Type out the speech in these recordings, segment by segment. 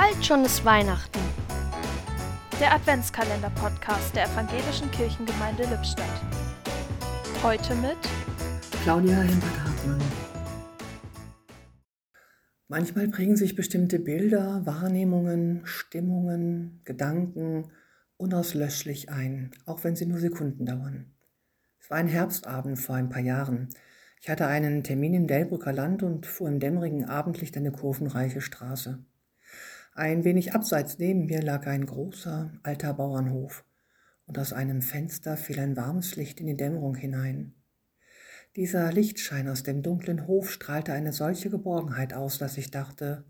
Bald schon ist Weihnachten. Der Adventskalender-Podcast der Evangelischen Kirchengemeinde Lippstadt. Heute mit Claudia Hempert-Hartmann. Manchmal prägen sich bestimmte Bilder, Wahrnehmungen, Stimmungen, Gedanken unauslöschlich ein, auch wenn sie nur Sekunden dauern. Es war ein Herbstabend vor ein paar Jahren. Ich hatte einen Termin im Delbrücker Land und fuhr im dämmerigen Abendlicht eine kurvenreiche Straße. Ein wenig abseits neben mir lag ein großer, alter Bauernhof, und aus einem Fenster fiel ein warmes Licht in die Dämmerung hinein. Dieser Lichtschein aus dem dunklen Hof strahlte eine solche Geborgenheit aus, dass ich dachte,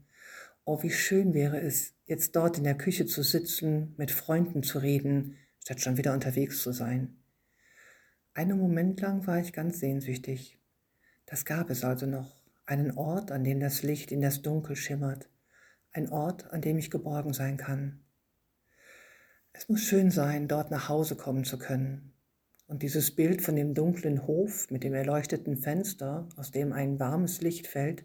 oh, wie schön wäre es, jetzt dort in der Küche zu sitzen, mit Freunden zu reden, statt schon wieder unterwegs zu sein. Einen Moment lang war ich ganz sehnsüchtig. Das gab es also noch, einen Ort, an dem das Licht in das Dunkel schimmert, ein Ort, an dem ich geborgen sein kann. Es muss schön sein, dort nach Hause kommen zu können. Und dieses Bild von dem dunklen Hof mit dem erleuchteten Fenster, aus dem ein warmes Licht fällt,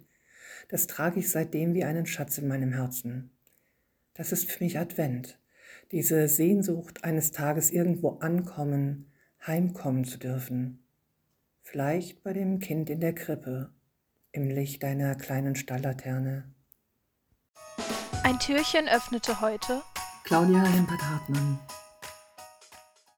das trage ich seitdem wie einen Schatz in meinem Herzen. Das ist für mich Advent, diese Sehnsucht, eines Tages irgendwo ankommen, heimkommen zu dürfen. Vielleicht bei dem Kind in der Krippe, im Licht einer kleinen Stalllaterne. Ein Türchen öffnete heute Claudia Hempert-Hartmann.